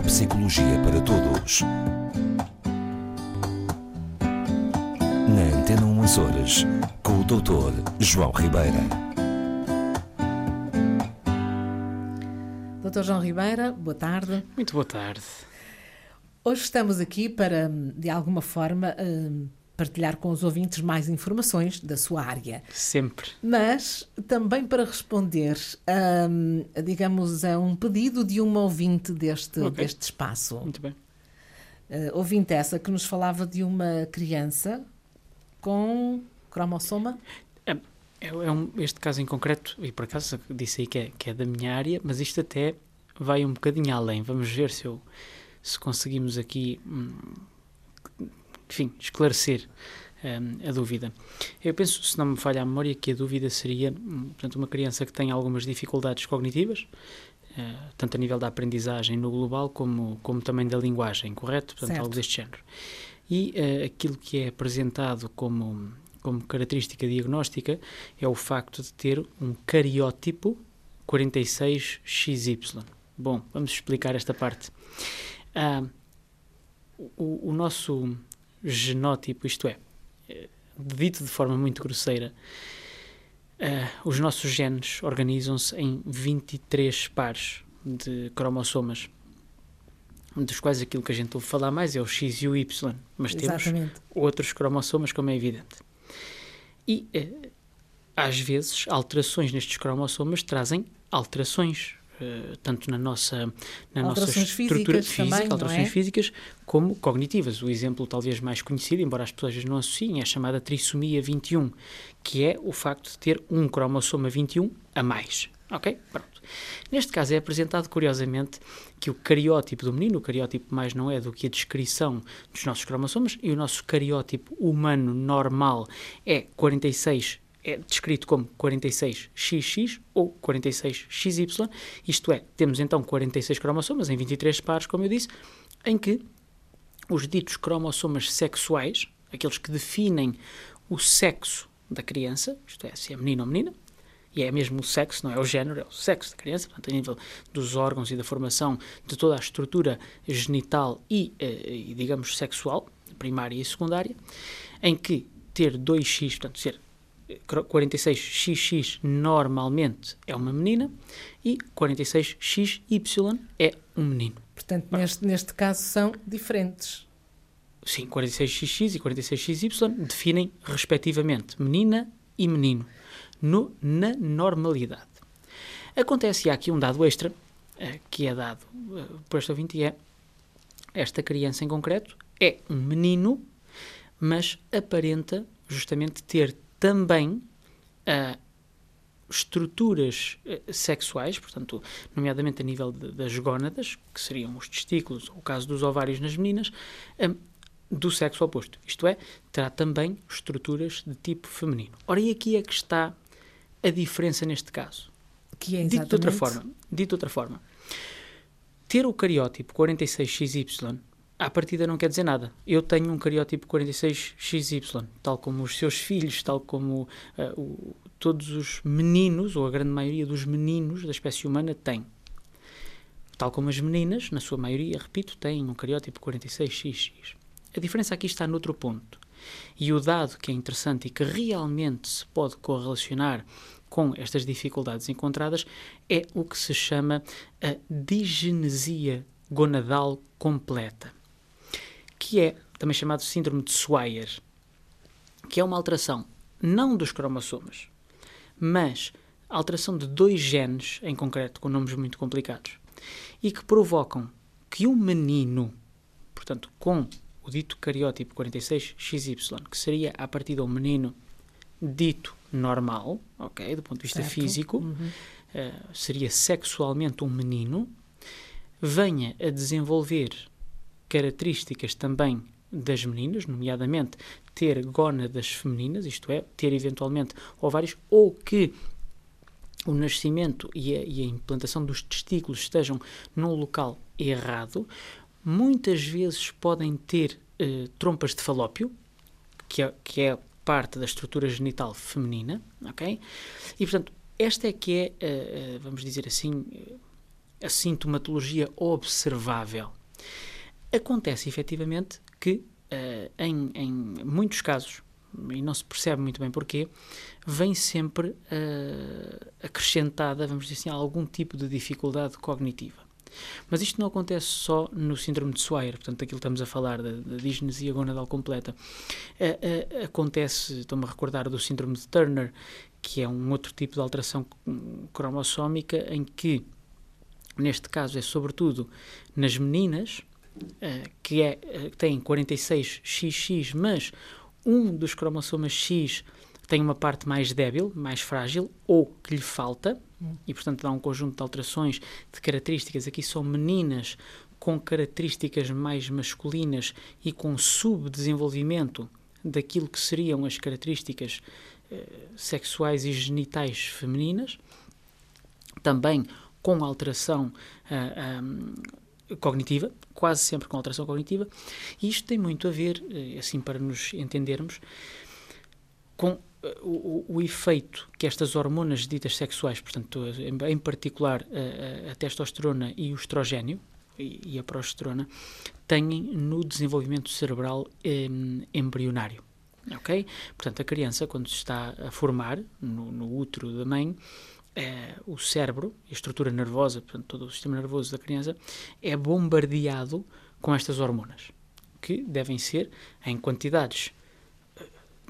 Neuropsicologia para Todos. Na Antena 1 Açores, com o Dr. João Ribeira. Dr. João Ribeira, boa tarde. Muito boa tarde. Hoje estamos aqui para, de alguma forma, hum, partilhar com os ouvintes mais informações da sua área. Sempre. Mas também para responder, hum, digamos, a um pedido de uma ouvinte deste, Ok. deste espaço. Muito bem. Uh, ouvinte essa que nos falava de uma criança com cromossoma. É, é- é um- este caso em concreto, e por acaso disse aí que é, que é da minha área, mas isto até vai um bocadinho além. Vamos ver se, eu, se conseguimos aqui, hum, enfim, esclarecer hum, a dúvida. Eu penso, se não me falha a memória, que a dúvida seria, hum, portanto, uma criança que tem algumas dificuldades cognitivas, eh, tanto a nível da aprendizagem no global como, como também da linguagem, correto? Portanto, Certo. algo deste género. E eh, aquilo que é apresentado como, como característica diagnóstica é o facto de ter um cariótipo 46XY. Bom, vamos explicar esta parte. Ah, o, o nosso genótipo, isto é, eh, dito de forma muito grosseira, ah, os nossos genes organizam-se em 23 pares de cromossomas, dos quais aquilo que a gente ouve falar mais é o X e o Y, mas temos Exatamente. outros cromossomas, como é evidente. E, eh, às vezes, alterações nestes cromossomas trazem alterações, tanto na nossa, na nossa Alterações estrutura físicas física, também, alterações é? físicas, como cognitivas. O exemplo talvez mais conhecido, embora as pessoas não associem, é a chamada trissomia 21, que é o facto de ter um cromossoma 21 a mais. Ok? Pronto. Neste caso é apresentado, curiosamente, que o cariótipo do menino, o cariótipo mais não é do que a descrição dos nossos cromossomas, e o nosso cariótipo humano normal é 46, é descrito como 46XX ou 46XY, isto é, temos então 46 cromossomas em 23 pares, como eu disse, em que os ditos cromossomas sexuais, aqueles que definem o sexo da criança, isto é, se é menino ou menina, e é mesmo o sexo, não é o género, é o sexo da criança, portanto, a nível dos órgãos e da formação de toda a estrutura genital e, eh, e, digamos, sexual, primária e secundária, em que ter 2x, portanto, ser 46xx normalmente é uma menina e 46xy é um menino. Portanto, neste, neste caso são diferentes. Sim, 46xx e 46xy definem, respectivamente, menina e menino, no, na normalidade. Acontece e há aqui um dado extra, eh, que é dado eh, por este ouvinte, é esta criança em concreto é um menino, mas aparenta justamente ter também ah, estruturas eh, sexuais, portanto, nomeadamente a nível de- das gónadas, que seriam os testículos, ou o caso dos ovários nas meninas, ah, do sexo oposto. Isto é, terá também estruturas de tipo feminino. Ora, e aqui é que está a diferença neste caso. Que é Dito de outra exatamente- forma, dito de outra forma, ter o cariótipo 46XY à partida não quer dizer nada. Eu tenho um cariótipo 46XY, tal como os seus filhos, tal como ah, o- todos os meninos, ou a grande maioria dos meninos da espécie humana têm. Tal como as meninas, na sua maioria, repito, têm um cariótipo 46XX. A diferença aqui está noutro ponto. E o dado que é interessante e que realmente se pode correlacionar com estas dificuldades encontradas é o que se chama a digenesia gonadal completa, que é também chamado síndrome de Swyer, que é uma alteração não dos cromossomas, mas alteração de dois genes em concreto, com nomes muito complicados, e que provocam que um menino, portanto, com o dito cariótipo 46XY, que seria a partir de um menino dito normal, ok, do ponto de vista Certo. físico, Uhum. eh, seria sexualmente um menino, venha a desenvolver características também das meninas, nomeadamente ter gónadas femininas, isto é, ter eventualmente ovários, ou que o nascimento e a, e a implantação dos testículos estejam num local errado, muitas vezes podem ter eh, trompas de falópio, que é, que é parte da estrutura genital feminina, ok? E, portanto, esta é que é, eh, eh, vamos dizer assim, eh, a sintomatologia observável. Acontece efetivamente que, uh, em, em, muitos casos, e não se percebe muito bem porquê, vem sempre uh, acrescentada, vamos dizer assim, algum tipo de dificuldade cognitiva. Mas isto não acontece só no síndrome de Swyer, portanto, aquilo que estamos a falar da, da disnesia gonadal completa. Uh, uh, acontece, estou-me a recordar do síndrome de Turner, que é um outro tipo de alteração cromossómica em que, neste caso, é sobretudo nas meninas, que é, têm 46XX, mas um dos cromossomas X tem uma parte mais débil, mais frágil, ou que lhe falta, e portanto dá um conjunto de alterações de características. Aqui são meninas com características mais masculinas e com subdesenvolvimento daquilo que seriam as características eh, sexuais e genitais femininas, também com alteração cognitiva, quase sempre com alteração cognitiva, e isto tem muito a ver, eh, assim para nos entendermos, com o, o, efeito que estas hormonas ditas sexuais, portanto, em, particular a, a, testosterona e o estrogênio, e, a progesterona, têm no desenvolvimento cerebral em, embrionário. Ok? Portanto, a criança, quando se está a formar no, no útero da mãe, o cérebro, a estrutura nervosa, portanto, todo o sistema nervoso da criança, é bombardeado com estas hormonas, que devem ser em quantidades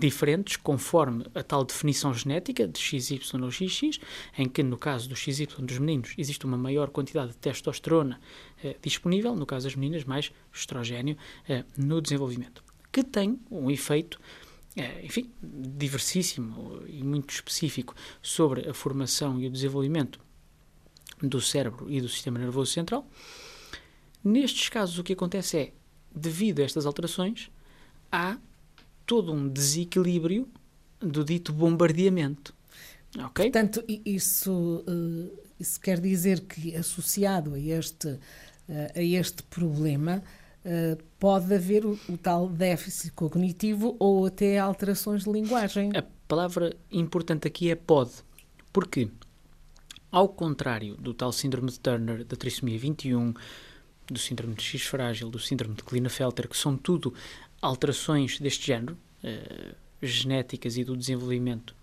diferentes conforme a tal definição genética de XY ou XX, em que no caso do XY dos meninos existe uma maior quantidade de testosterona eh, disponível, no caso das meninas mais estrogênio eh, no desenvolvimento, que tem um efeito eh, enfim, diversíssimo e muito específico sobre a formação e o desenvolvimento do cérebro e do sistema nervoso central. Nestes casos, o que acontece é, devido a estas alterações, há todo um desequilíbrio do dito bombardeamento. Okay? Portanto, isso, eh, isso quer dizer que, associado a este, eh, a este problema, eh, pode haver o, o, tal déficit cognitivo ou até alterações de linguagem. A palavra importante aqui é pode. Porquê? Ao contrário do tal síndrome de Turner, da trissomia 21, do síndrome de X frágil, do síndrome de Klinefelter, que são tudo alterações deste género, uh, genéticas e do desenvolvimento.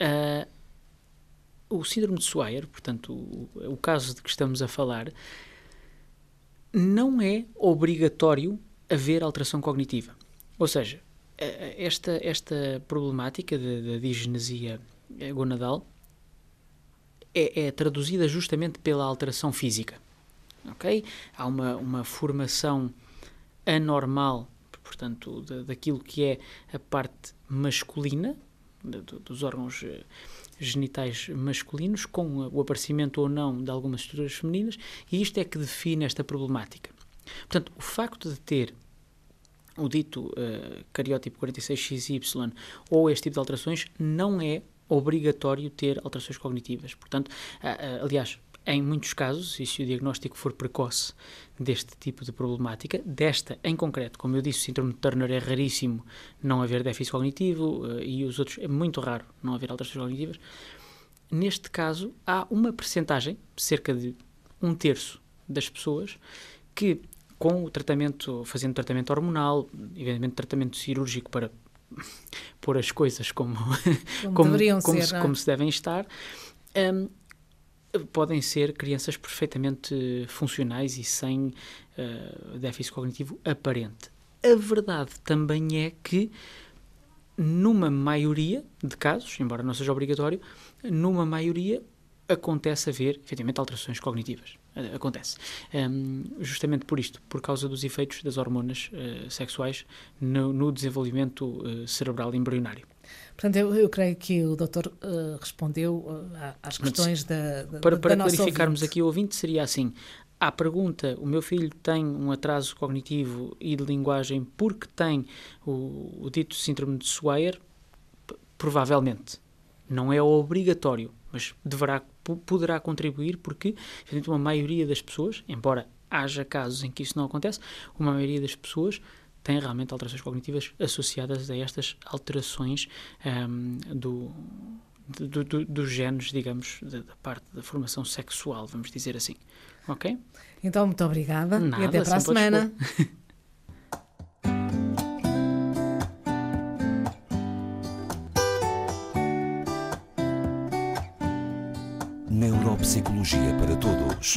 Uh, o síndrome de Swyer, portanto, o, o caso de que estamos a falar, não é obrigatório haver alteração cognitiva. Ou seja, esta, esta problemática da digenesia gonadal é, é, traduzida justamente pela alteração física. Ok? Há uma, uma formação anormal portanto, da, daquilo que é a parte masculina, dos órgãos eh, genitais masculinos, com o aparecimento ou não de algumas estruturas femininas, e isto é que define esta problemática. Portanto, o facto de ter o dito uh, cariótipo 46XY ou este tipo de alterações não é obrigatório ter alterações cognitivas. Portanto, uh, uh, aliás, em muitos casos, e se o diagnóstico for precoce deste tipo de problemática, desta em concreto, como eu disse, o síndrome de Turner é raríssimo não haver déficit cognitivo uh, e os outros é muito raro não haver alterações cognitivas. Neste caso, há uma percentagem, cerca de um terço das pessoas, que com o tratamento, fazendo tratamento hormonal, evidentemente tratamento cirúrgico para pôr as coisas como, como, como, como, ser, se, é? como se devem estar, um, podem ser crianças perfeitamente funcionais e sem uh, déficit cognitivo aparente. A verdade também é que, numa maioria de casos, embora não seja obrigatório, numa maioria acontece haver, efetivamente, alterações cognitivas. Uh, acontece. Um, justamente por isto, por causa dos efeitos das hormonas uh, sexuais no, no desenvolvimento uh, cerebral embrionário. Portanto, eu, eu, creio que o doutor uh, respondeu uh, às questões da, da Para, para da clarificarmos aqui o ouvinte, seria assim: à pergunta, o meu filho tem um atraso cognitivo e de linguagem porque tem o, o dito síndrome de Swyer? Provavelmente. Não é obrigatório, mas deverá, poderá contribuir porque, uma maioria das pessoas, embora haja casos em que isso não acontece, uma maioria das pessoas têm realmente alterações cognitivas associadas a estas alterações um, do, do, do, dos genes, digamos, da, da parte da formação sexual, vamos dizer assim. Ok? Então, muito obrigada Nada, e até para a semana. Neuropsicologia para todos.